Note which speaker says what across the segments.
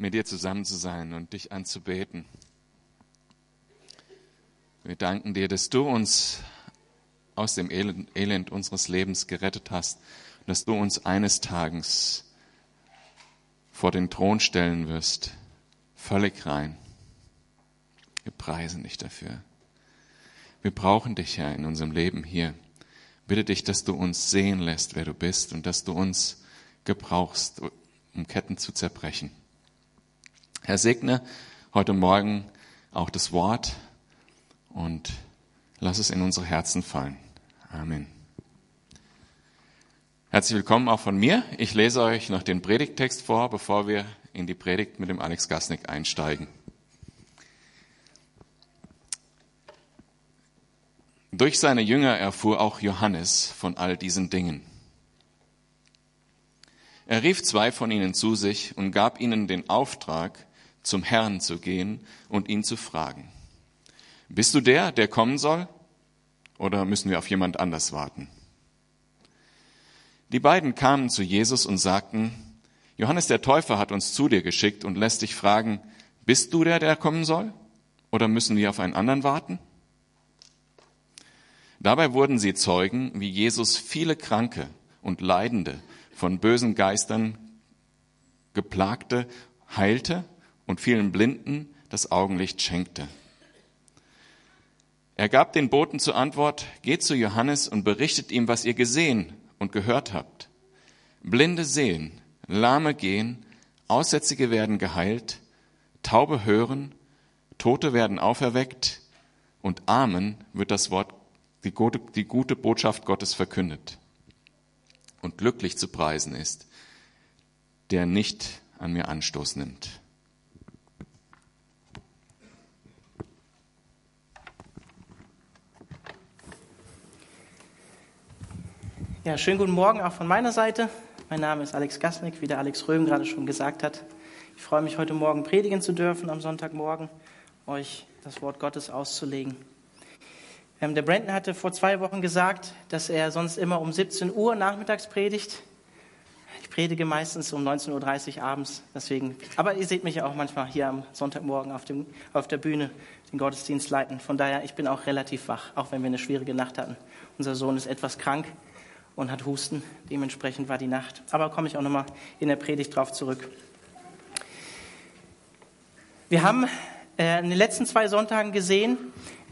Speaker 1: mit dir zusammen zu sein und dich anzubeten. Wir danken dir, dass du uns aus dem Elend, unseres Lebens gerettet hast dass du uns eines Tages vor den Thron stellen wirst, völlig rein. Wir preisen dich dafür. Wir brauchen dich, Herr, in unserem Leben hier. Bitte dich, dass du uns sehen lässt, wer du bist und dass du uns gebrauchst, um Ketten zu zerbrechen. Herr, segne heute Morgen auch das Wort und lass es in unsere Herzen fallen. Amen. Herzlich willkommen auch von mir. Ich lese euch noch den Predigttext vor, bevor wir in die Predigt mit dem Alex Gasnick einsteigen. Durch seine Jünger erfuhr auch Johannes von all diesen Dingen. Er rief zwei von ihnen zu sich und gab ihnen den Auftrag, zum Herrn zu gehen und ihn zu fragen. Bist du der, der kommen soll? Oder müssen wir auf jemand anders warten? Die beiden kamen zu Jesus und sagten, Johannes der Täufer hat uns zu dir geschickt und lässt dich fragen, bist du der, der kommen soll? Oder müssen wir auf einen anderen warten? Dabei wurden sie Zeugen, wie Jesus viele Kranke und Leidende von bösen Geistern geplagte, heilte und vielen Blinden das Augenlicht schenkte. Er gab den Boten zur Antwort, geht zu Johannes und berichtet ihm, was ihr gesehen und gehört habt. Blinde sehen, Lahme gehen, Aussätzige werden geheilt, Taube hören, Tote werden auferweckt und Amen wird das Wort, die gute, die gute Botschaft Gottes verkündet. Und glücklich zu preisen ist, der nicht an mir Anstoß nimmt.
Speaker 2: Ja, schönen guten Morgen auch von meiner Seite. Mein Name ist Alex Gasnick, wie der Alex Röhm gerade schon gesagt hat. Ich freue mich, heute Morgen predigen zu dürfen, am Sonntagmorgen, euch das Wort Gottes auszulegen. Ähm, der Brandon hatte vor zwei Wochen gesagt, dass er sonst immer um 17 Uhr nachmittags predigt. Ich predige meistens um 19.30 Uhr abends, deswegen. Aber ihr seht mich ja auch manchmal hier am Sonntagmorgen auf, dem, auf der Bühne den Gottesdienst leiten. Von daher, ich bin auch relativ wach, auch wenn wir eine schwierige Nacht hatten. Unser Sohn ist etwas krank und hat Husten. Dementsprechend war die Nacht. Aber komme ich auch nochmal in der Predigt drauf zurück. Wir haben äh, in den letzten zwei Sonntagen gesehen,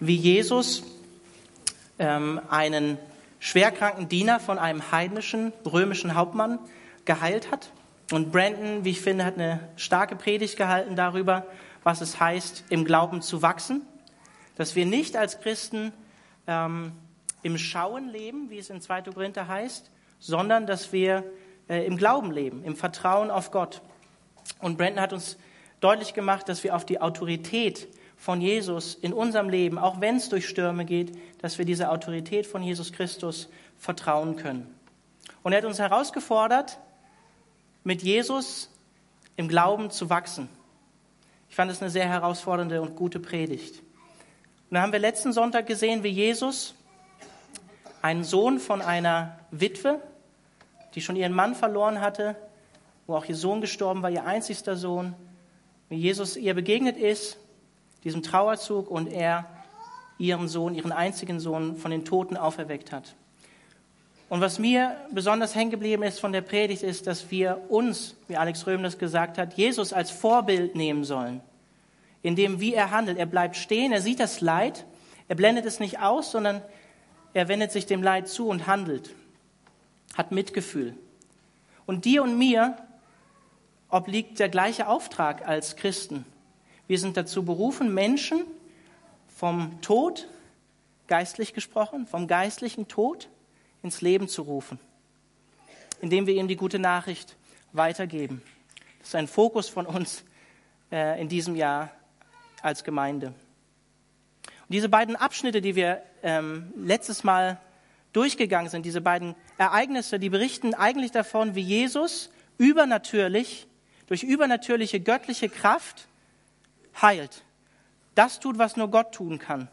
Speaker 2: wie Jesus ähm, einen schwerkranken Diener von einem heidnischen römischen Hauptmann geheilt hat. Und Brandon, wie ich finde, hat eine starke Predigt gehalten darüber, was es heißt, im Glauben zu wachsen. Dass wir nicht als Christen ähm, im Schauen leben, wie es in 2. Korinther heißt, sondern dass wir äh, im Glauben leben, im Vertrauen auf Gott. Und Brandon hat uns deutlich gemacht, dass wir auf die Autorität von Jesus in unserem Leben, auch wenn es durch Stürme geht, dass wir dieser Autorität von Jesus Christus vertrauen können. Und er hat uns herausgefordert, mit Jesus im Glauben zu wachsen. Ich fand es eine sehr herausfordernde und gute Predigt. Und da haben wir letzten Sonntag gesehen, wie Jesus einen Sohn von einer Witwe, die schon ihren Mann verloren hatte, wo auch ihr Sohn gestorben war, ihr einzigster Sohn, wie Jesus ihr begegnet ist, diesem Trauerzug, und er ihren Sohn, ihren einzigen Sohn von den Toten auferweckt hat. Und was mir besonders hängen geblieben ist von der Predigt, ist, dass wir uns, wie Alex Röhm das gesagt hat, Jesus als Vorbild nehmen sollen. In dem, wie er handelt. Er bleibt stehen, er sieht das Leid, er blendet es nicht aus, sondern er wendet sich dem Leid zu und handelt, hat Mitgefühl. Und dir und mir obliegt der gleiche Auftrag als Christen. Wir sind dazu berufen, Menschen vom Tod, geistlich gesprochen, vom geistlichen Tod ins Leben zu rufen, indem wir ihm die gute Nachricht weitergeben. Das ist ein Fokus von uns äh, in diesem Jahr als Gemeinde. Und diese beiden Abschnitte, die wir ähm, letztes Mal durchgegangen sind, diese beiden Ereignisse, die berichten eigentlich davon, wie Jesus übernatürlich, durch übernatürliche göttliche Kraft heilt. Das tut, was nur Gott tun kann.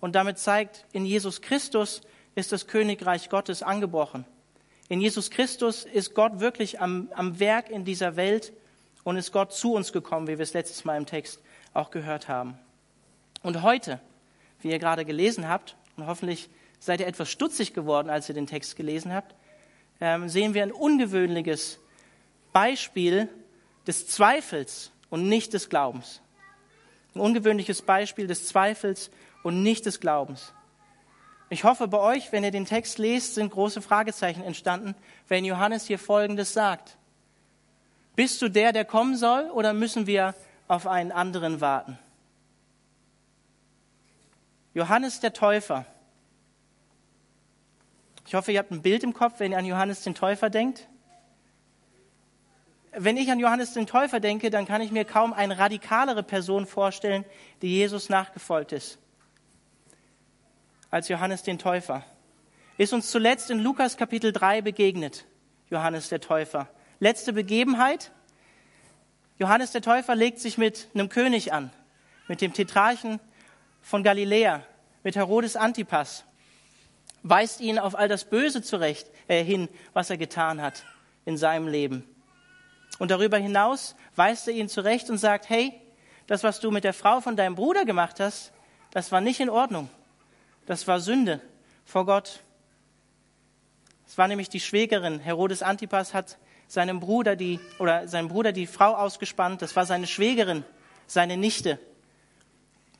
Speaker 2: Und damit zeigt, in Jesus Christus ist das Königreich Gottes angebrochen. In Jesus Christus ist Gott wirklich am, am Werk in dieser Welt und ist Gott zu uns gekommen, wie wir es letztes Mal im Text auch gehört haben. Und heute, wie ihr gerade gelesen habt, und hoffentlich seid ihr etwas stutzig geworden, als ihr den Text gelesen habt, ähm, sehen wir ein ungewöhnliches Beispiel des Zweifels und nicht des Glaubens. Ein ungewöhnliches Beispiel des Zweifels und nicht des Glaubens. Ich hoffe, bei euch, wenn ihr den Text lest, sind große Fragezeichen entstanden, wenn Johannes hier Folgendes sagt. Bist du der, der kommen soll, oder müssen wir auf einen anderen warten? Johannes der Täufer. Ich hoffe, ihr habt ein Bild im Kopf, wenn ihr an Johannes den Täufer denkt. Wenn ich an Johannes den Täufer denke, dann kann ich mir kaum eine radikalere Person vorstellen, die Jesus nachgefolgt ist als Johannes den Täufer. Ist uns zuletzt in Lukas Kapitel 3 begegnet, Johannes der Täufer. Letzte Begebenheit. Johannes der Täufer legt sich mit einem König an, mit dem Tetrarchen von Galiläa, mit Herodes Antipas, weist ihn auf all das Böse zurecht äh, hin, was er getan hat in seinem Leben. Und darüber hinaus weist er ihn zurecht und sagt, hey, das, was du mit der Frau von deinem Bruder gemacht hast, das war nicht in Ordnung. Das war Sünde vor Gott. Es war nämlich die Schwägerin. Herodes Antipas hat seinem Bruder die, oder seinem Bruder die Frau ausgespannt. Das war seine Schwägerin, seine Nichte.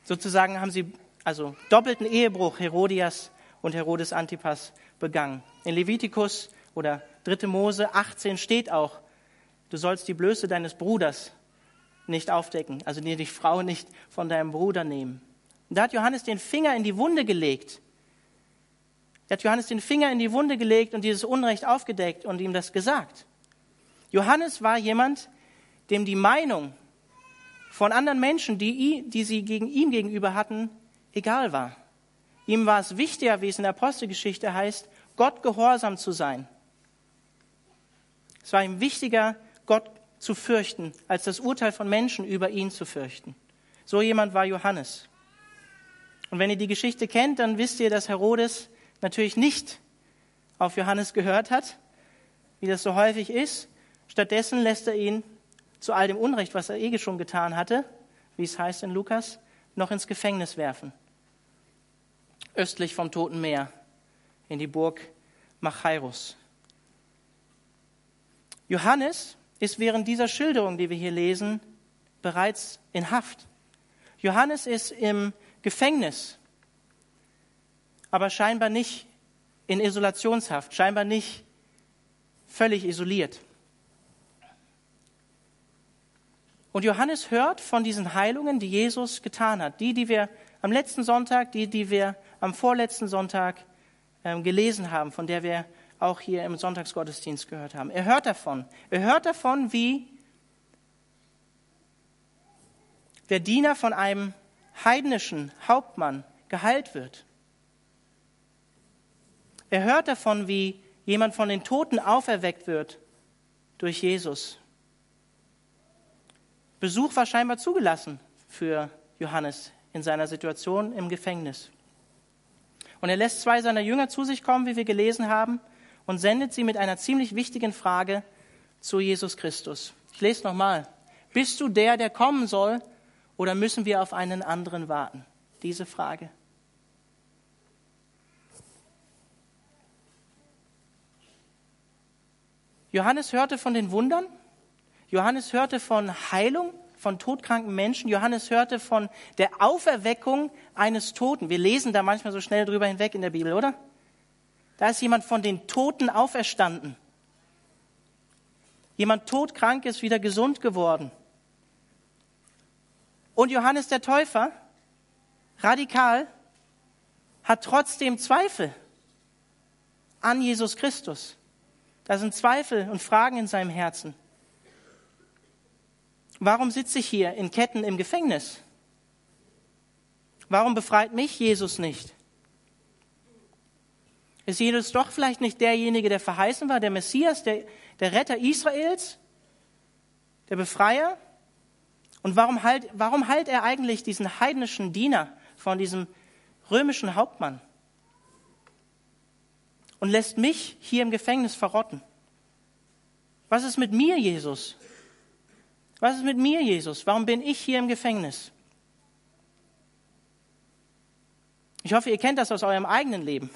Speaker 2: Sozusagen haben sie also doppelten Ehebruch Herodias und Herodes Antipas begangen. In Levitikus oder 3. Mose 18 steht auch, du sollst die Blöße deines Bruders nicht aufdecken, also die Frau nicht von deinem Bruder nehmen. Und da hat Johannes den Finger in die Wunde gelegt. Da hat Johannes den Finger in die Wunde gelegt und dieses Unrecht aufgedeckt und ihm das gesagt. Johannes war jemand, dem die Meinung von anderen Menschen, die, die sie gegen ihn gegenüber hatten, egal war. Ihm war es wichtiger, wie es in der Apostelgeschichte heißt, Gott gehorsam zu sein. Es war ihm wichtiger, Gott zu fürchten, als das Urteil von Menschen über ihn zu fürchten. So jemand war Johannes. Und wenn ihr die Geschichte kennt, dann wisst ihr, dass Herodes natürlich nicht auf Johannes gehört hat, wie das so häufig ist. Stattdessen lässt er ihn zu all dem Unrecht, was er eh schon getan hatte, wie es heißt in Lukas, noch ins Gefängnis werfen. Östlich vom Toten Meer, in die Burg Machairus. Johannes ist während dieser Schilderung, die wir hier lesen, bereits in Haft. Johannes ist im Gefängnis, aber scheinbar nicht in Isolationshaft, scheinbar nicht völlig isoliert. Und Johannes hört von diesen Heilungen, die Jesus getan hat, die, die wir am letzten Sonntag, die, die wir am vorletzten Sonntag ähm, gelesen haben, von der wir auch hier im Sonntagsgottesdienst gehört haben. Er hört davon. Er hört davon, wie der Diener von einem heidnischen Hauptmann geheilt wird. Er hört davon, wie jemand von den Toten auferweckt wird durch Jesus. Besuch war scheinbar zugelassen für Johannes in seiner Situation im Gefängnis. Und er lässt zwei seiner Jünger zu sich kommen, wie wir gelesen haben, und sendet sie mit einer ziemlich wichtigen Frage zu Jesus Christus. Ich lese nochmal. Bist du der, der kommen soll, oder müssen wir auf einen anderen warten? Diese Frage. Johannes hörte von den Wundern. Johannes hörte von Heilung von todkranken Menschen. Johannes hörte von der Auferweckung eines Toten. Wir lesen da manchmal so schnell drüber hinweg in der Bibel, oder? Da ist jemand von den Toten auferstanden. Jemand todkrank ist wieder gesund geworden. Und Johannes der Täufer, radikal, hat trotzdem Zweifel an Jesus Christus. Da sind Zweifel und Fragen in seinem Herzen. Warum sitze ich hier in Ketten im Gefängnis? Warum befreit mich Jesus nicht? Ist Jesus doch vielleicht nicht derjenige, der verheißen war, der Messias, der, der Retter Israels, der Befreier? Und warum heilt, warum heilt er eigentlich diesen heidnischen Diener von diesem römischen Hauptmann und lässt mich hier im Gefängnis verrotten? Was ist mit mir, Jesus? Was ist mit mir, Jesus? Warum bin ich hier im Gefängnis? Ich hoffe, ihr kennt das aus eurem eigenen Leben.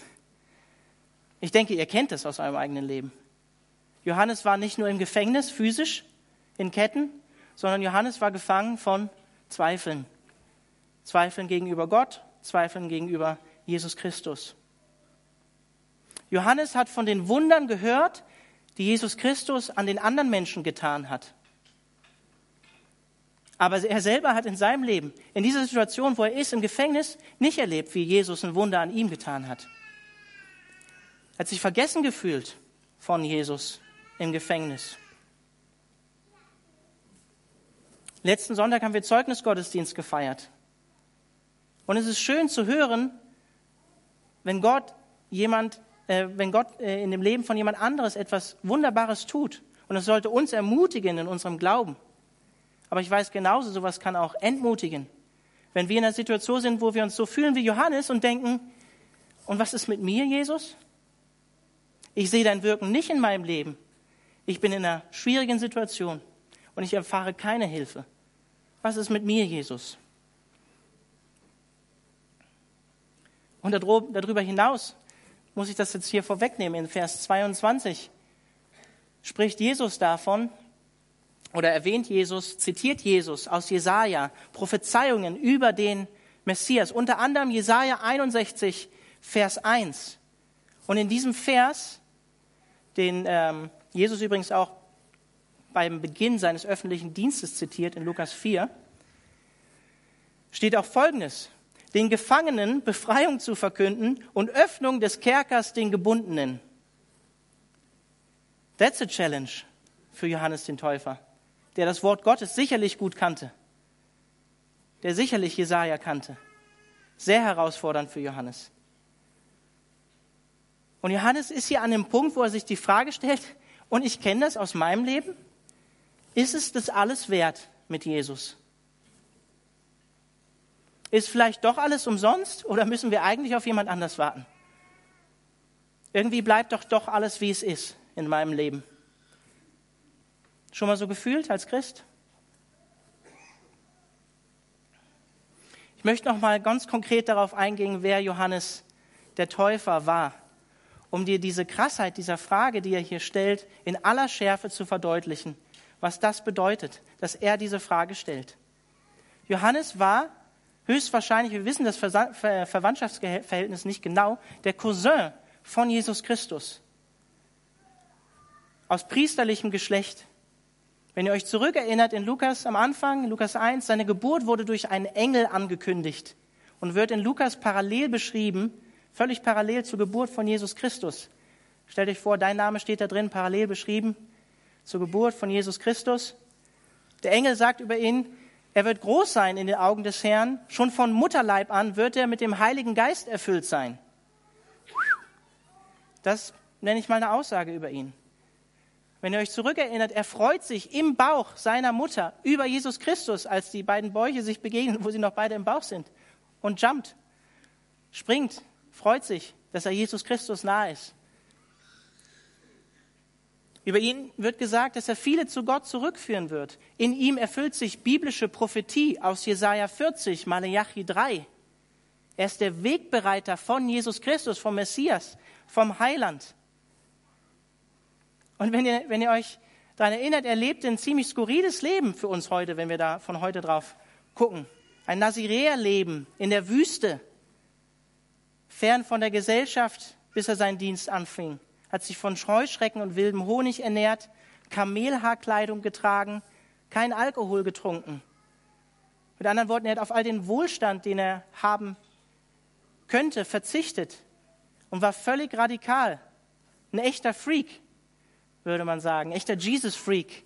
Speaker 2: Ich denke, ihr kennt das aus eurem eigenen Leben. Johannes war nicht nur im Gefängnis physisch in Ketten, sondern Johannes war gefangen von Zweifeln. Zweifeln gegenüber Gott, Zweifeln gegenüber Jesus Christus. Johannes hat von den Wundern gehört, die Jesus Christus an den anderen Menschen getan hat. Aber er selber hat in seinem Leben, in dieser Situation, wo er ist, im Gefängnis, nicht erlebt, wie Jesus ein Wunder an ihm getan hat. Er hat sich vergessen gefühlt von Jesus im Gefängnis. Letzten Sonntag haben wir Zeugnisgottesdienst gefeiert. Und es ist schön zu hören, wenn Gott jemand, äh, wenn Gott äh, in dem Leben von jemand anderes etwas Wunderbares tut. Und es sollte uns ermutigen in unserem Glauben. Aber ich weiß genauso, sowas kann auch entmutigen. Wenn wir in einer Situation sind, wo wir uns so fühlen wie Johannes und denken, und was ist mit mir, Jesus? Ich sehe dein Wirken nicht in meinem Leben. Ich bin in einer schwierigen Situation und ich erfahre keine Hilfe. Was ist mit mir, Jesus? Und darüber hinaus muss ich das jetzt hier vorwegnehmen. In Vers 22 spricht Jesus davon, oder erwähnt Jesus, zitiert Jesus aus Jesaja Prophezeiungen über den Messias, unter anderem Jesaja 61, Vers 1. Und in diesem Vers, den ähm, Jesus übrigens auch beim Beginn seines öffentlichen Dienstes zitiert in Lukas 4, steht auch Folgendes. Den Gefangenen Befreiung zu verkünden und Öffnung des Kerkers den Gebundenen. That's a challenge für Johannes den Täufer der das Wort Gottes sicherlich gut kannte, der sicherlich Jesaja kannte. Sehr herausfordernd für Johannes. Und Johannes ist hier an dem Punkt, wo er sich die Frage stellt, und ich kenne das aus meinem Leben, ist es das alles wert mit Jesus? Ist vielleicht doch alles umsonst oder müssen wir eigentlich auf jemand anders warten? Irgendwie bleibt doch doch alles, wie es ist in meinem Leben. Schon mal so gefühlt als Christ? Ich möchte noch mal ganz konkret darauf eingehen, wer Johannes der Täufer war, um dir diese Krassheit dieser Frage, die er hier stellt, in aller Schärfe zu verdeutlichen, was das bedeutet, dass er diese Frage stellt. Johannes war höchstwahrscheinlich, wir wissen das Verwandtschaftsverhältnis nicht genau, der Cousin von Jesus Christus aus priesterlichem Geschlecht. Wenn ihr euch zurückerinnert in Lukas am Anfang, Lukas 1, seine Geburt wurde durch einen Engel angekündigt und wird in Lukas parallel beschrieben, völlig parallel zur Geburt von Jesus Christus. Stellt euch vor, dein Name steht da drin, parallel beschrieben zur Geburt von Jesus Christus. Der Engel sagt über ihn, er wird groß sein in den Augen des Herrn. Schon von Mutterleib an wird er mit dem Heiligen Geist erfüllt sein. Das nenne ich mal eine Aussage über ihn. Wenn ihr euch zurückerinnert, er freut sich im Bauch seiner Mutter über Jesus Christus, als die beiden Bäuche sich begegnen, wo sie noch beide im Bauch sind. Und jumpt, springt, freut sich, dass er Jesus Christus nahe ist. Über ihn wird gesagt, dass er viele zu Gott zurückführen wird. In ihm erfüllt sich biblische Prophetie aus Jesaja 40, Malachi 3. Er ist der Wegbereiter von Jesus Christus, vom Messias, vom Heiland. Und wenn ihr, wenn ihr euch daran erinnert, er lebte ein ziemlich skurriles Leben für uns heute, wenn wir da von heute drauf gucken. Ein Naziräerleben in der Wüste, fern von der Gesellschaft, bis er seinen Dienst anfing. Hat sich von Scheuschrecken und wildem Honig ernährt, Kamelhaarkleidung getragen, kein Alkohol getrunken. Mit anderen Worten, er hat auf all den Wohlstand, den er haben könnte, verzichtet und war völlig radikal. Ein echter Freak würde man sagen, echter Jesus-Freak.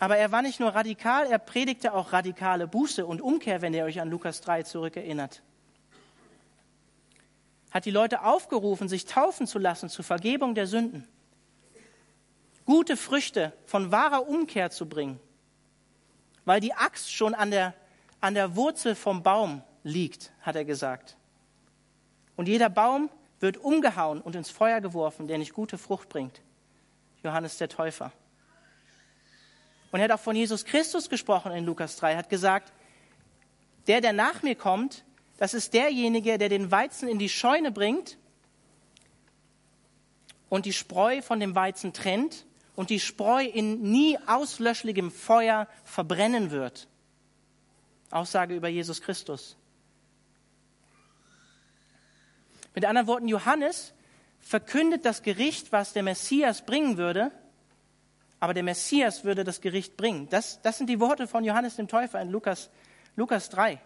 Speaker 2: Aber er war nicht nur radikal, er predigte auch radikale Buße und Umkehr, wenn ihr euch an Lukas 3 zurückerinnert. Hat die Leute aufgerufen, sich taufen zu lassen zur Vergebung der Sünden. Gute Früchte von wahrer Umkehr zu bringen. Weil die Axt schon an der, an der Wurzel vom Baum liegt, hat er gesagt. Und jeder Baum wird umgehauen und ins Feuer geworfen, der nicht gute Frucht bringt. Johannes der Täufer. Und er hat auch von Jesus Christus gesprochen in Lukas 3, er hat gesagt, der, der nach mir kommt, das ist derjenige, der den Weizen in die Scheune bringt und die Spreu von dem Weizen trennt und die Spreu in nie auslöschlichem Feuer verbrennen wird. Aussage über Jesus Christus. Mit anderen Worten, Johannes verkündet das Gericht, was der Messias bringen würde, aber der Messias würde das Gericht bringen. Das, das sind die Worte von Johannes dem Täufer in Lukas, Lukas 3.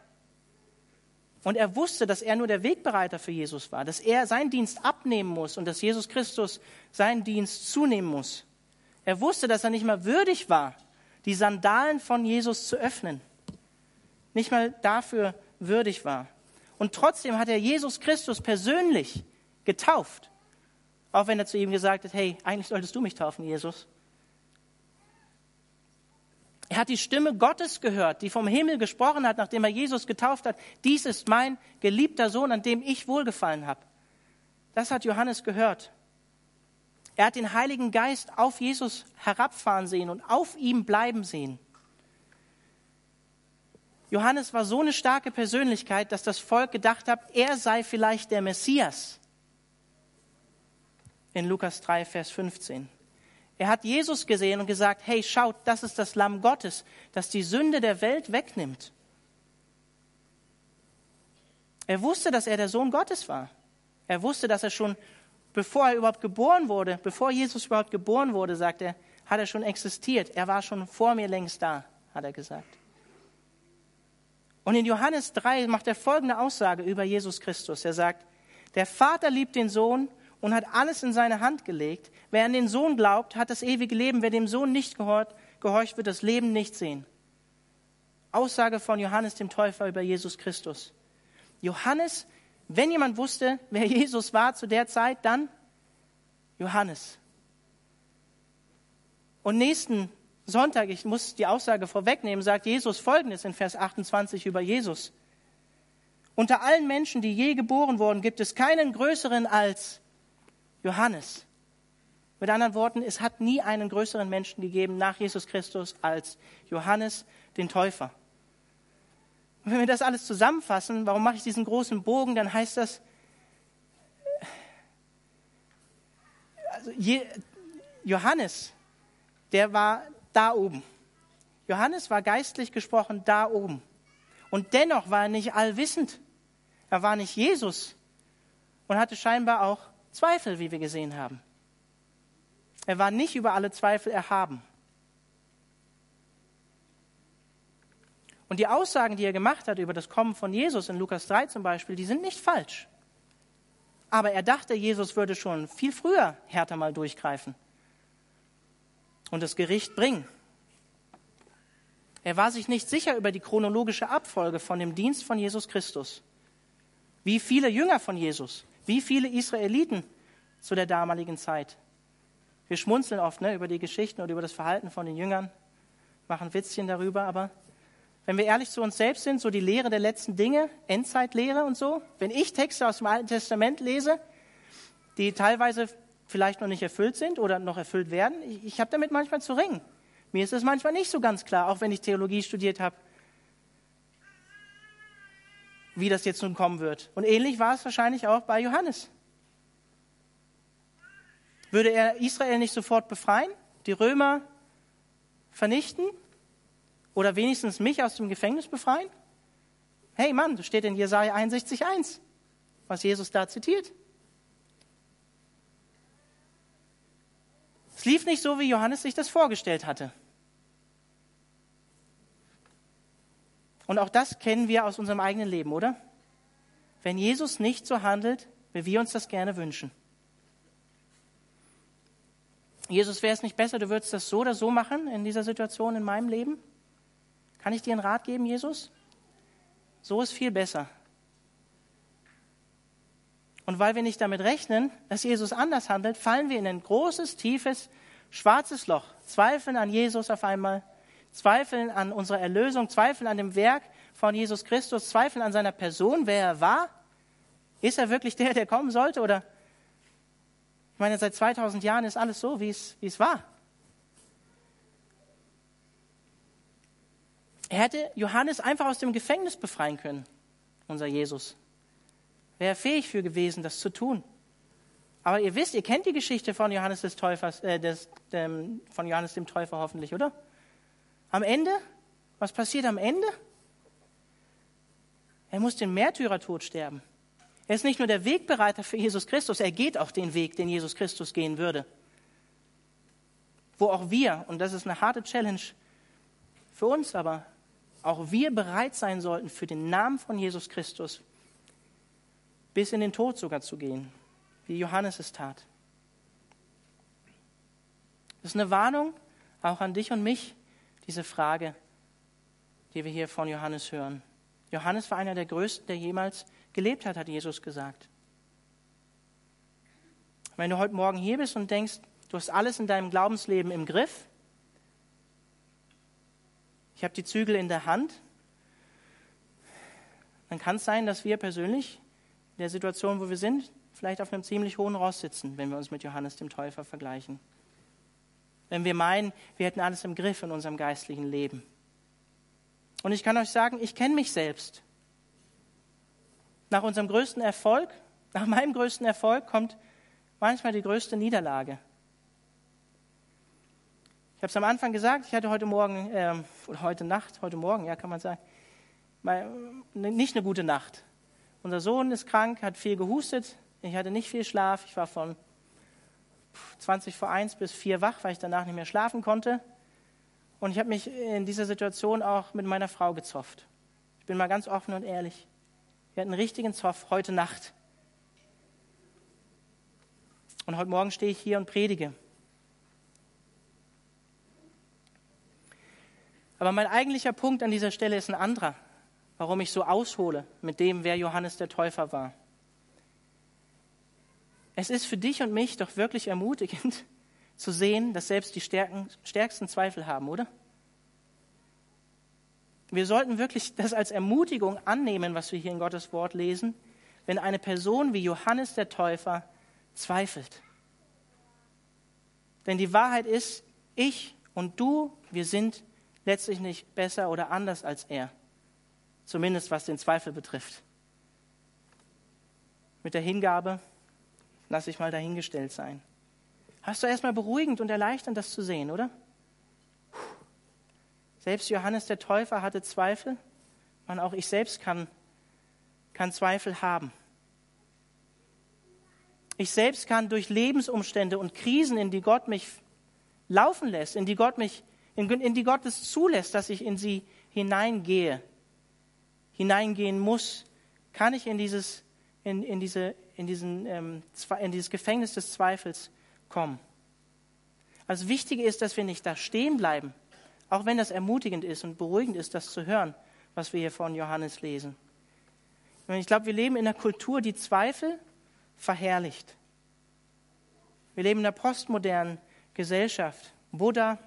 Speaker 2: Und er wusste, dass er nur der Wegbereiter für Jesus war, dass er seinen Dienst abnehmen muss und dass Jesus Christus seinen Dienst zunehmen muss. Er wusste, dass er nicht mal würdig war, die Sandalen von Jesus zu öffnen. Nicht mal dafür würdig war. Und trotzdem hat er Jesus Christus persönlich getauft. Auch wenn er zu ihm gesagt hat, hey, eigentlich solltest du mich taufen, Jesus. Er hat die Stimme Gottes gehört, die vom Himmel gesprochen hat, nachdem er Jesus getauft hat. Dies ist mein geliebter Sohn, an dem ich wohlgefallen habe. Das hat Johannes gehört. Er hat den Heiligen Geist auf Jesus herabfahren sehen und auf ihm bleiben sehen. Johannes war so eine starke Persönlichkeit, dass das Volk gedacht hat, er sei vielleicht der Messias. In Lukas 3, Vers 15. Er hat Jesus gesehen und gesagt, hey, schaut, das ist das Lamm Gottes, das die Sünde der Welt wegnimmt. Er wusste, dass er der Sohn Gottes war. Er wusste, dass er schon, bevor er überhaupt geboren wurde, bevor Jesus überhaupt geboren wurde, sagt er, hat er schon existiert. Er war schon vor mir längst da, hat er gesagt. Und in Johannes 3 macht er folgende Aussage über Jesus Christus. Er sagt, der Vater liebt den Sohn und hat alles in seine Hand gelegt. Wer an den Sohn glaubt, hat das ewige Leben. Wer dem Sohn nicht gehört, gehorcht, wird das Leben nicht sehen. Aussage von Johannes dem Täufer über Jesus Christus. Johannes, wenn jemand wusste, wer Jesus war zu der Zeit, dann Johannes. Und nächsten Sonntag, ich muss die Aussage vorwegnehmen, sagt Jesus Folgendes in Vers 28 über Jesus. Unter allen Menschen, die je geboren wurden, gibt es keinen größeren als Johannes. Mit anderen Worten, es hat nie einen größeren Menschen gegeben nach Jesus Christus als Johannes, den Täufer. Und wenn wir das alles zusammenfassen, warum mache ich diesen großen Bogen, dann heißt das, also Johannes, der war da oben. Johannes war geistlich gesprochen da oben. Und dennoch war er nicht allwissend. Er war nicht Jesus und hatte scheinbar auch Zweifel, wie wir gesehen haben. Er war nicht über alle Zweifel erhaben. Und die Aussagen, die er gemacht hat über das Kommen von Jesus in Lukas 3 zum Beispiel, die sind nicht falsch. Aber er dachte, Jesus würde schon viel früher härter mal durchgreifen und das Gericht bringen. Er war sich nicht sicher über die chronologische Abfolge von dem Dienst von Jesus Christus. Wie viele Jünger von Jesus, wie viele Israeliten zu der damaligen Zeit. Wir schmunzeln oft ne, über die Geschichten oder über das Verhalten von den Jüngern, machen Witzchen darüber, aber wenn wir ehrlich zu uns selbst sind, so die Lehre der letzten Dinge, Endzeitlehre und so, wenn ich Texte aus dem Alten Testament lese, die teilweise vielleicht noch nicht erfüllt sind oder noch erfüllt werden. Ich, ich habe damit manchmal zu ringen. Mir ist es manchmal nicht so ganz klar, auch wenn ich Theologie studiert habe, wie das jetzt nun kommen wird. Und ähnlich war es wahrscheinlich auch bei Johannes. Würde er Israel nicht sofort befreien, die Römer vernichten oder wenigstens mich aus dem Gefängnis befreien? Hey Mann, das steht in Jesaja 61,1, was Jesus da zitiert. Es lief nicht so, wie Johannes sich das vorgestellt hatte. Und auch das kennen wir aus unserem eigenen Leben, oder? Wenn Jesus nicht so handelt, wie wir uns das gerne wünschen. Jesus, wäre es nicht besser, du würdest das so oder so machen in dieser Situation in meinem Leben? Kann ich dir einen Rat geben, Jesus? So ist viel besser. Und weil wir nicht damit rechnen, dass Jesus anders handelt, fallen wir in ein großes, tiefes, schwarzes Loch. Zweifeln an Jesus auf einmal, zweifeln an unserer Erlösung, zweifeln an dem Werk von Jesus Christus, zweifeln an seiner Person, wer er war. Ist er wirklich der, der kommen sollte? Oder, ich meine, seit 2000 Jahren ist alles so, wie es, wie es war. Er hätte Johannes einfach aus dem Gefängnis befreien können, unser Jesus. Wäre fähig für gewesen, das zu tun. Aber ihr wisst, ihr kennt die Geschichte von Johannes des Täufers, äh, des, ähm, von Johannes dem Täufer hoffentlich, oder? Am Ende, was passiert am Ende? Er muss den Märtyrertod sterben. Er ist nicht nur der Wegbereiter für Jesus Christus, er geht auch den Weg, den Jesus Christus gehen würde. Wo auch wir, und das ist eine harte Challenge für uns, aber auch wir bereit sein sollten, für den Namen von Jesus Christus bis in den Tod sogar zu gehen, wie Johannes es tat. Das ist eine Warnung auch an dich und mich, diese Frage, die wir hier von Johannes hören. Johannes war einer der größten, der jemals gelebt hat, hat Jesus gesagt. Wenn du heute Morgen hier bist und denkst, du hast alles in deinem Glaubensleben im Griff, ich habe die Zügel in der Hand, dann kann es sein, dass wir persönlich in der Situation, wo wir sind, vielleicht auf einem ziemlich hohen Ross sitzen, wenn wir uns mit Johannes dem Täufer vergleichen. Wenn wir meinen, wir hätten alles im Griff in unserem geistlichen Leben. Und ich kann euch sagen, ich kenne mich selbst. Nach unserem größten Erfolg, nach meinem größten Erfolg kommt manchmal die größte Niederlage. Ich habe es am Anfang gesagt, ich hatte heute Morgen, äh, oder heute Nacht, heute Morgen, ja, kann man sagen, mal, nicht eine gute Nacht. Unser Sohn ist krank, hat viel gehustet, ich hatte nicht viel Schlaf, ich war von 20 vor 1 bis 4 wach, weil ich danach nicht mehr schlafen konnte. Und ich habe mich in dieser Situation auch mit meiner Frau gezofft. Ich bin mal ganz offen und ehrlich. Wir hatten einen richtigen Zoff heute Nacht. Und heute Morgen stehe ich hier und predige. Aber mein eigentlicher Punkt an dieser Stelle ist ein anderer, warum ich so aushole mit dem, wer Johannes der Täufer war. Es ist für dich und mich doch wirklich ermutigend zu sehen, dass selbst die stärksten Zweifel haben, oder? Wir sollten wirklich das als Ermutigung annehmen, was wir hier in Gottes Wort lesen, wenn eine Person wie Johannes der Täufer zweifelt. Denn die Wahrheit ist, ich und du, wir sind letztlich nicht besser oder anders als er. Zumindest was den Zweifel betrifft. Mit der Hingabe lass ich mal dahingestellt sein. Hast du erstmal beruhigend und erleichternd, das zu sehen, oder? Selbst Johannes der Täufer hatte Zweifel. Und auch ich selbst kann, kann Zweifel haben. Ich selbst kann durch Lebensumstände und Krisen, in die Gott mich laufen lässt, in die Gott mich, in, in die Gott es zulässt, dass ich in sie hineingehe, hineingehen muss, kann ich in dieses, in, in diese in, diesen, ähm, in dieses Gefängnis des Zweifels kommen. Also wichtig ist, dass wir nicht da stehen bleiben, auch wenn das ermutigend ist und beruhigend ist, das zu hören, was wir hier von Johannes lesen. Ich glaube, wir leben in einer Kultur, die Zweifel verherrlicht. Wir leben in einer postmodernen Gesellschaft. Buddha,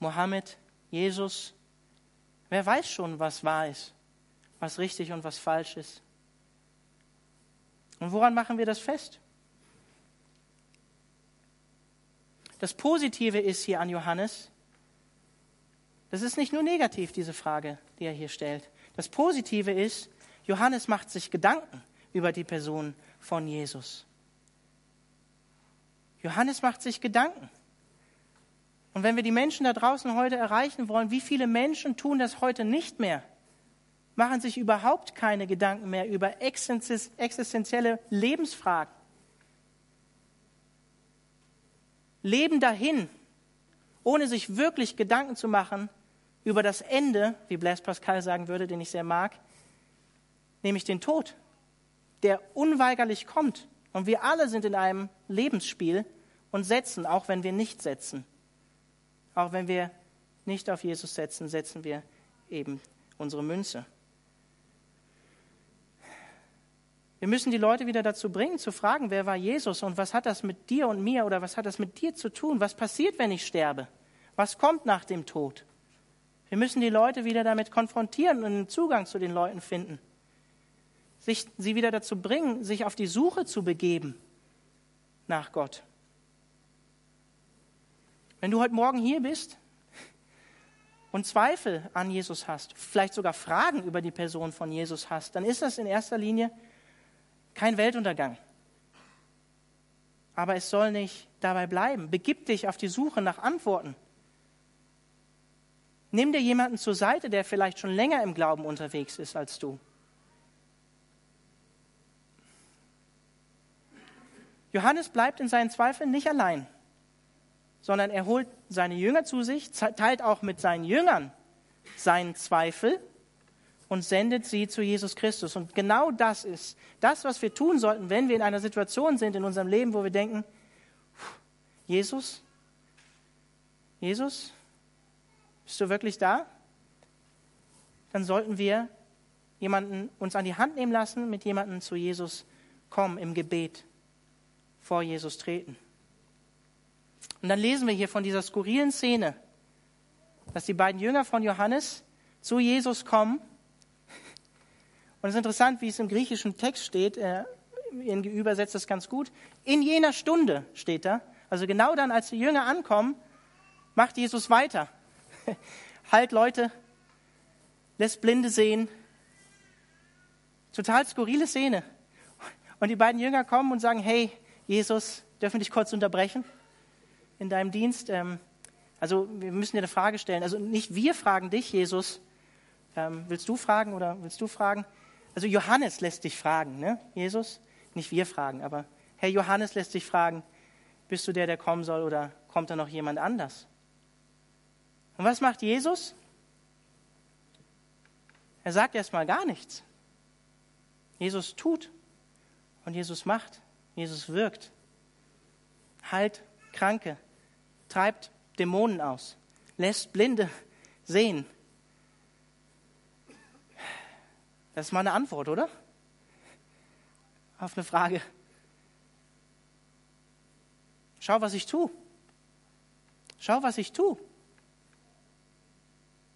Speaker 2: Mohammed, Jesus. Wer weiß schon, was wahr ist, was richtig und was falsch ist. Und woran machen wir das fest? Das Positive ist hier an Johannes, das ist nicht nur negativ, diese Frage, die er hier stellt. Das Positive ist, Johannes macht sich Gedanken über die Person von Jesus. Johannes macht sich Gedanken. Und wenn wir die Menschen da draußen heute erreichen wollen, wie viele Menschen tun das heute nicht mehr? machen sich überhaupt keine Gedanken mehr über existenzielle Lebensfragen. Leben dahin, ohne sich wirklich Gedanken zu machen über das Ende, wie Blaise Pascal sagen würde, den ich sehr mag, nämlich den Tod, der unweigerlich kommt. Und wir alle sind in einem Lebensspiel und setzen, auch wenn wir nicht setzen. Auch wenn wir nicht auf Jesus setzen, setzen wir eben unsere Münze. Wir müssen die Leute wieder dazu bringen, zu fragen, wer war Jesus und was hat das mit dir und mir oder was hat das mit dir zu tun? Was passiert, wenn ich sterbe? Was kommt nach dem Tod? Wir müssen die Leute wieder damit konfrontieren und einen Zugang zu den Leuten finden. Sich, sie wieder dazu bringen, sich auf die Suche zu begeben nach Gott. Wenn du heute Morgen hier bist und Zweifel an Jesus hast, vielleicht sogar Fragen über die Person von Jesus hast, dann ist das in erster Linie kein Weltuntergang. Aber es soll nicht dabei bleiben. Begib dich auf die Suche nach Antworten. Nimm dir jemanden zur Seite, der vielleicht schon länger im Glauben unterwegs ist als du. Johannes bleibt in seinen Zweifeln nicht allein, sondern er holt seine Jünger zu sich, teilt auch mit seinen Jüngern seinen Zweifel und sendet sie zu Jesus Christus. Und genau das ist das, was wir tun sollten, wenn wir in einer Situation sind in unserem Leben, wo wir denken, Jesus, Jesus, bist du wirklich da? Dann sollten wir jemanden uns an die Hand nehmen lassen, mit jemandem zu Jesus kommen im Gebet vor Jesus treten. Und dann lesen wir hier von dieser skurrilen Szene, dass die beiden Jünger von Johannes zu Jesus kommen. Und es ist interessant, wie es im griechischen Text steht. Äh, übersetzt das ganz gut. In jener Stunde steht da. Also genau dann, als die Jünger ankommen, macht Jesus weiter. halt Leute, lässt Blinde sehen. Total skurrile Szene. Und die beiden Jünger kommen und sagen, hey, Jesus, dürfen wir dich kurz unterbrechen in deinem Dienst? Ähm, also wir müssen dir eine Frage stellen. Also nicht wir fragen dich, Jesus. Ähm, willst du fragen oder willst du fragen? Also Johannes lässt dich fragen, ne? Jesus? Nicht wir fragen, aber Herr Johannes lässt dich fragen, bist du der, der kommen soll oder kommt da noch jemand anders? Und was macht Jesus? Er sagt erstmal gar nichts. Jesus tut und Jesus macht. Jesus wirkt, heilt Kranke, treibt Dämonen aus, lässt Blinde sehen. Das ist mal eine Antwort, oder? Auf eine Frage. Schau, was ich tue. Schau, was ich tue.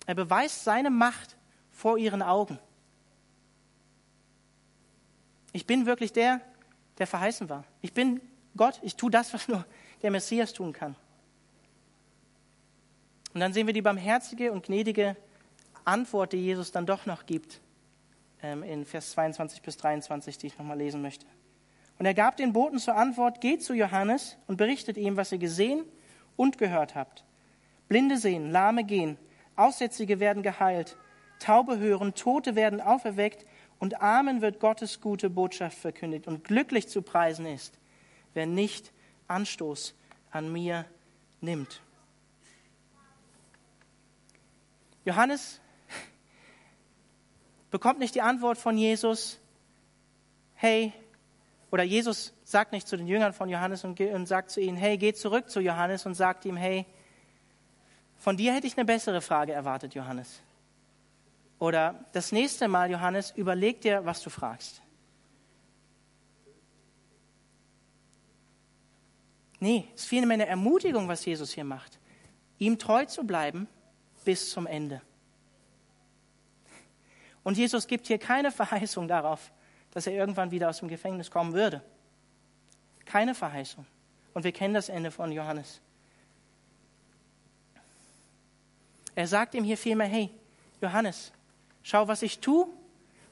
Speaker 2: Er beweist seine Macht vor ihren Augen. Ich bin wirklich der, der verheißen war. Ich bin Gott, ich tue das, was nur der Messias tun kann. Und dann sehen wir die barmherzige und gnädige Antwort, die Jesus dann doch noch gibt, ähm, in Vers 22 bis 23, die ich nochmal lesen möchte. Und er gab den Boten zur Antwort, geht zu Johannes und berichtet ihm, was ihr gesehen und gehört habt. Blinde sehen, Lahme gehen, Aussätzige werden geheilt, Taube hören, Tote werden auferweckt und Armen wird Gottes gute Botschaft verkündigt. Und glücklich zu preisen ist, wer nicht Anstoß an mir nimmt. Johannes bekommt nicht die Antwort von Jesus, hey, oder Jesus sagt nicht zu den Jüngern von Johannes und, sagt zu ihnen, hey, geh zurück zu Johannes und sagt ihm, hey, von dir hätte ich eine bessere Frage erwartet, Johannes. Oder das nächste Mal, Johannes, überleg dir, was du fragst. Nee, es ist vielmehr eine Ermutigung, was Jesus hier macht. Ihm treu zu bleiben bis zum Ende. Und Jesus gibt hier keine Verheißung darauf, dass er irgendwann wieder aus dem Gefängnis kommen würde. Keine Verheißung. Und wir kennen das Ende von Johannes. Er sagt ihm hier vielmehr, hey, Johannes, Schau, was ich tue.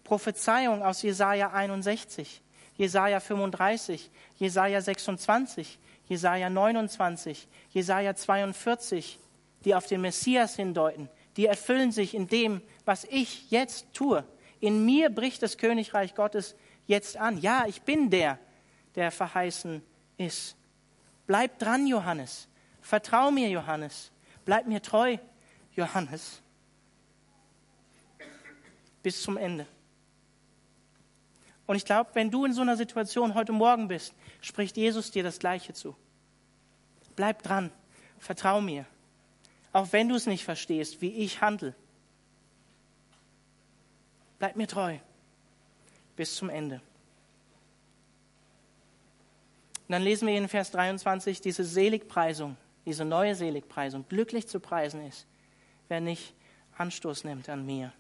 Speaker 2: Prophezeiung aus Jesaja 61, Jesaja 35, Jesaja 26, Jesaja 29, Jesaja 42, die auf den Messias hindeuten, die erfüllen sich in dem, was ich jetzt tue. In mir bricht das Königreich Gottes jetzt an. Ja, ich bin der, der verheißen ist. Bleib dran, Johannes. Vertrau mir, Johannes. Bleib mir treu, Johannes bis zum Ende. Und ich glaube, wenn du in so einer Situation heute Morgen bist, spricht Jesus dir das Gleiche zu. Bleib dran, vertrau mir, auch wenn du es nicht verstehst, wie ich handle. Bleib mir treu bis zum Ende. Und dann lesen wir in Vers 23 diese Seligpreisung, diese neue Seligpreisung. Glücklich zu preisen ist, wer nicht Anstoß nimmt an mir.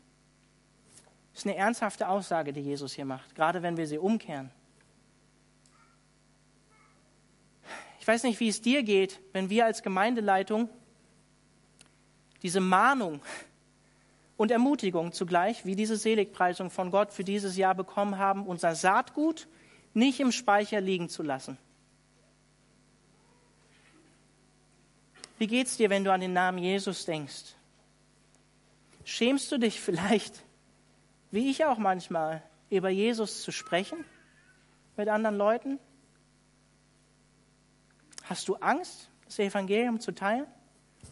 Speaker 2: Das ist eine ernsthafte Aussage, die Jesus hier macht, gerade wenn wir sie umkehren. Ich weiß nicht, wie es dir geht, wenn wir als Gemeindeleitung diese Mahnung und Ermutigung zugleich, wie diese Seligpreisung von Gott für dieses Jahr bekommen haben, unser Saatgut nicht im Speicher liegen zu lassen. Wie geht's dir, wenn du an den Namen Jesus denkst? Schämst du dich vielleicht, wie ich auch manchmal, über Jesus zu sprechen mit anderen Leuten? Hast du Angst, das Evangelium zu teilen?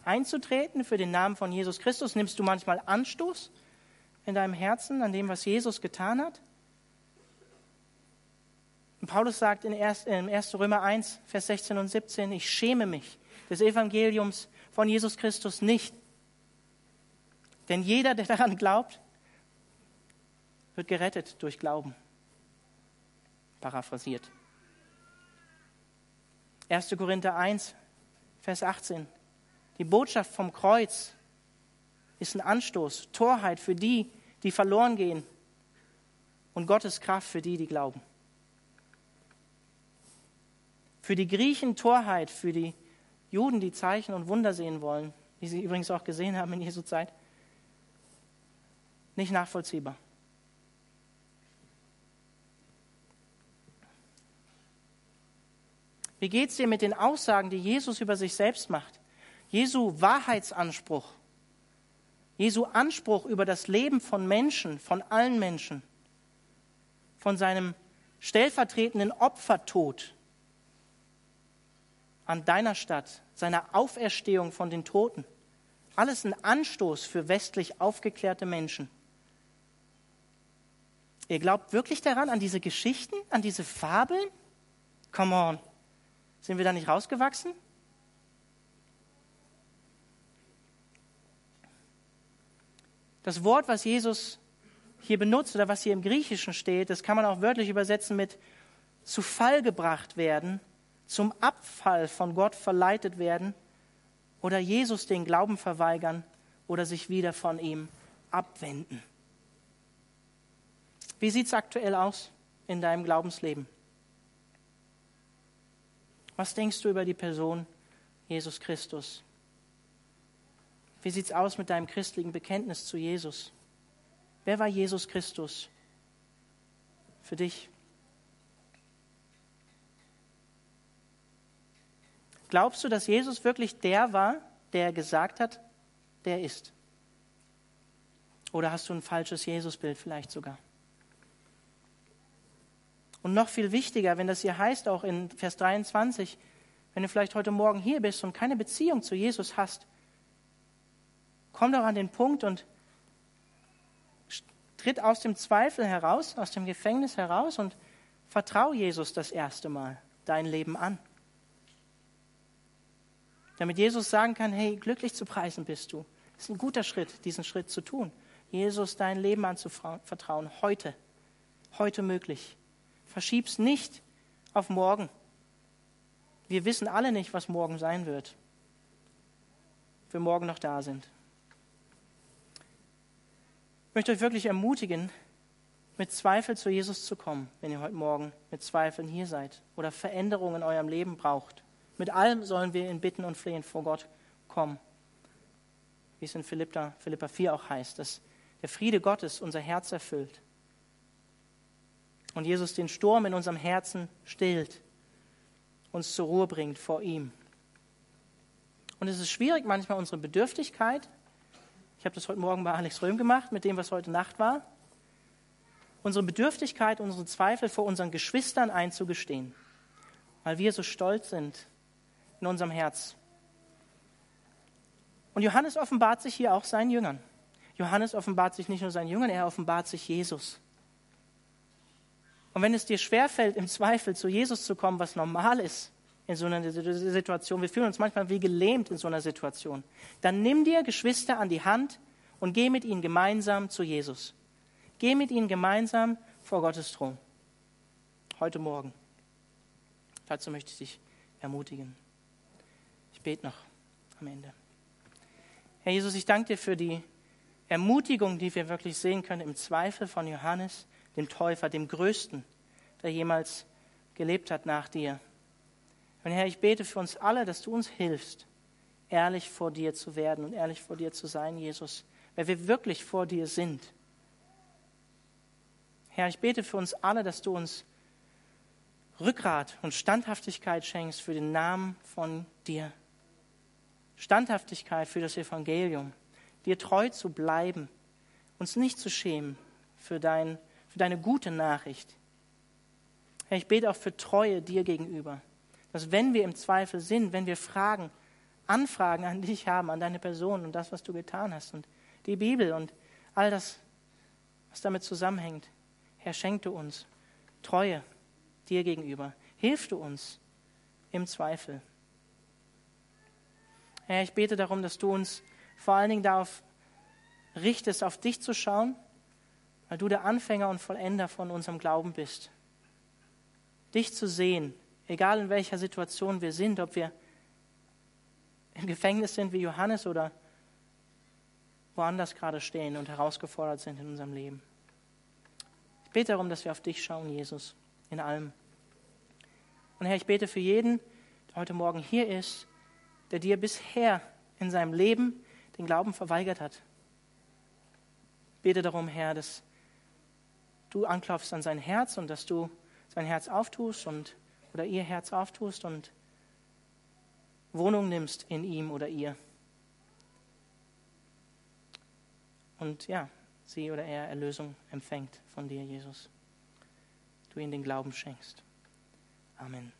Speaker 2: Einzutreten für den Namen von Jesus Christus? Nimmst du manchmal Anstoß in deinem Herzen an dem, was Jesus getan hat? Und Paulus sagt in 1. Römer 1, Vers 16 und 17, ich schäme mich des Evangeliums von Jesus Christus nicht. Denn jeder, der daran glaubt, wird gerettet durch Glauben. Paraphrasiert. 1. Korinther 1, Vers 18. Die Botschaft vom Kreuz ist ein Anstoß, Torheit für die, die verloren gehen und Gottes Kraft für die, die glauben. Für die Griechen Torheit, für die Juden, die Zeichen und Wunder sehen wollen, wie sie übrigens auch gesehen haben in Jesu Zeit, nicht nachvollziehbar. Wie geht es dir mit den Aussagen, die Jesus über sich selbst macht? Jesu Wahrheitsanspruch, Jesu Anspruch über das Leben von Menschen, von allen Menschen, von seinem stellvertretenden Opfertod an deiner Stadt, seiner Auferstehung von den Toten. Alles ein Anstoß für westlich aufgeklärte Menschen. Ihr glaubt wirklich daran, an diese Geschichten, an diese Fabeln? Come on. Sind wir da nicht rausgewachsen? Das Wort, was Jesus hier benutzt oder was hier im Griechischen steht, das kann man auch wörtlich übersetzen mit zu Fall gebracht werden, zum Abfall von Gott verleitet werden oder Jesus den Glauben verweigern oder sich wieder von ihm abwenden. Wie sieht es aktuell aus in deinem Glaubensleben? Was denkst du über die Person Jesus Christus? Wie sieht es aus mit deinem christlichen Bekenntnis zu Jesus? Wer war Jesus Christus für dich? Glaubst du, dass Jesus wirklich der war, der gesagt hat, der ist? Oder hast du ein falsches Jesusbild vielleicht sogar? Und noch viel wichtiger, wenn das hier heißt, auch in Vers 23, wenn du vielleicht heute Morgen hier bist und keine Beziehung zu Jesus hast, komm doch an den Punkt und tritt aus dem Zweifel heraus, aus dem Gefängnis heraus und vertrau Jesus das erste Mal dein Leben an. Damit Jesus sagen kann, hey, glücklich zu preisen bist du. Es ist ein guter Schritt, diesen Schritt zu tun. Jesus dein Leben anzuvertrauen, heute, heute möglich. Verschieb's nicht auf morgen. Wir wissen alle nicht, was morgen sein wird. Wir morgen noch da sind. Ich möchte euch wirklich ermutigen, mit Zweifel zu Jesus zu kommen, wenn ihr heute Morgen mit Zweifeln hier seid oder Veränderungen in eurem Leben braucht. Mit allem sollen wir in Bitten und Flehen vor Gott kommen. Wie es in Philippa, Philippa 4 auch heißt, dass der Friede Gottes unser Herz erfüllt und Jesus den Sturm in unserem Herzen stillt, uns zur Ruhe bringt vor ihm. Und es ist schwierig manchmal unsere Bedürftigkeit, ich habe das heute Morgen bei Alex Röhm gemacht, mit dem, was heute Nacht war, unsere Bedürftigkeit, unsere Zweifel vor unseren Geschwistern einzugestehen, weil wir so stolz sind in unserem Herz. Und Johannes offenbart sich hier auch seinen Jüngern. Johannes offenbart sich nicht nur seinen Jüngern, er offenbart sich Jesus. Und wenn es dir schwerfällt, im Zweifel zu Jesus zu kommen, was normal ist in so einer Situation, wir fühlen uns manchmal wie gelähmt in so einer Situation, dann nimm dir Geschwister an die Hand und geh mit ihnen gemeinsam zu Jesus. Geh mit ihnen gemeinsam vor Gottes Thron. Heute Morgen. Dazu möchte ich dich ermutigen. Ich bete noch am Ende. Herr Jesus, ich danke dir für die Ermutigung, die wir wirklich sehen können im Zweifel von Johannes dem Täufer, dem Größten, der jemals gelebt hat nach dir. Und Herr, ich bete für uns alle, dass du uns hilfst, ehrlich vor dir zu werden und ehrlich vor dir zu sein, Jesus, weil wir wirklich vor dir sind. Herr, ich bete für uns alle, dass du uns Rückgrat und Standhaftigkeit schenkst für den Namen von dir. Standhaftigkeit für das Evangelium, dir treu zu bleiben, uns nicht zu schämen für, dein, für deine gute Nachricht. Herr, ich bete auch für Treue dir gegenüber, dass wenn wir im Zweifel sind, wenn wir Fragen, Anfragen an dich haben, an deine Person und das, was du getan hast und die Bibel und all das, was damit zusammenhängt, Herr, schenk du uns Treue dir gegenüber. Hilf du uns im Zweifel. Herr, ich bete darum, dass du uns vor allen Dingen darauf richtest, auf dich zu schauen, weil du der Anfänger und Vollender von unserem Glauben bist. Dich zu sehen, egal in welcher Situation wir sind, ob wir im Gefängnis sind wie Johannes oder woanders gerade stehen und herausgefordert sind in unserem Leben. Ich bete darum, dass wir auf dich schauen, Jesus, in allem. Und Herr, ich bete für jeden, der heute Morgen hier ist, der dir bisher in seinem Leben den Glauben verweigert hat. Ich bete darum, Herr, dass du anklopfst an sein Herz und dass du sein Herz auftust und oder ihr Herz auftust und Wohnung nimmst in ihm oder ihr. Und ja, sie oder er Erlösung empfängt von dir, Jesus. Du ihnen den Glauben schenkst. Amen.